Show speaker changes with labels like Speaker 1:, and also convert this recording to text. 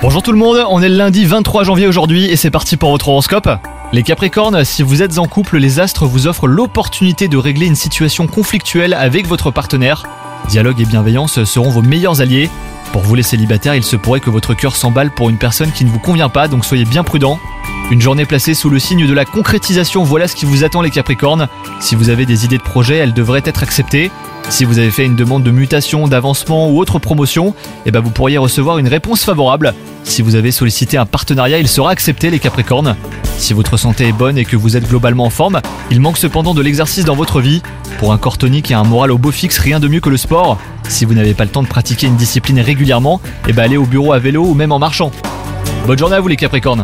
Speaker 1: Bonjour tout le monde, on est le lundi 23 janvier aujourd'hui et c'est parti pour votre horoscope. Les Capricornes, si vous êtes en couple, les astres vous offrent l'opportunité de régler une situation conflictuelle avec votre partenaire. Dialogue et bienveillance seront vos meilleurs alliés. Pour vous les célibataires, il se pourrait que votre cœur s'emballe pour une personne qui ne vous convient pas, donc soyez bien prudents. Une journée placée sous le signe de la concrétisation, voilà ce qui vous attend les Capricornes. Si vous avez des idées de projet, elles devraient être acceptées. Si vous avez fait une demande de mutation, d'avancement ou autre promotion, eh ben vous pourriez recevoir une réponse favorable. Si vous avez sollicité un partenariat, il sera accepté les Capricornes. Si votre santé est bonne et que vous êtes globalement en forme, il manque cependant de l'exercice dans votre vie. Pour un corps tonique et un moral au beau fixe, rien de mieux que le sport. Si vous n'avez pas le temps de pratiquer une discipline régulièrement, eh ben allez au bureau à vélo ou même en marchant. Bonne journée à vous les Capricornes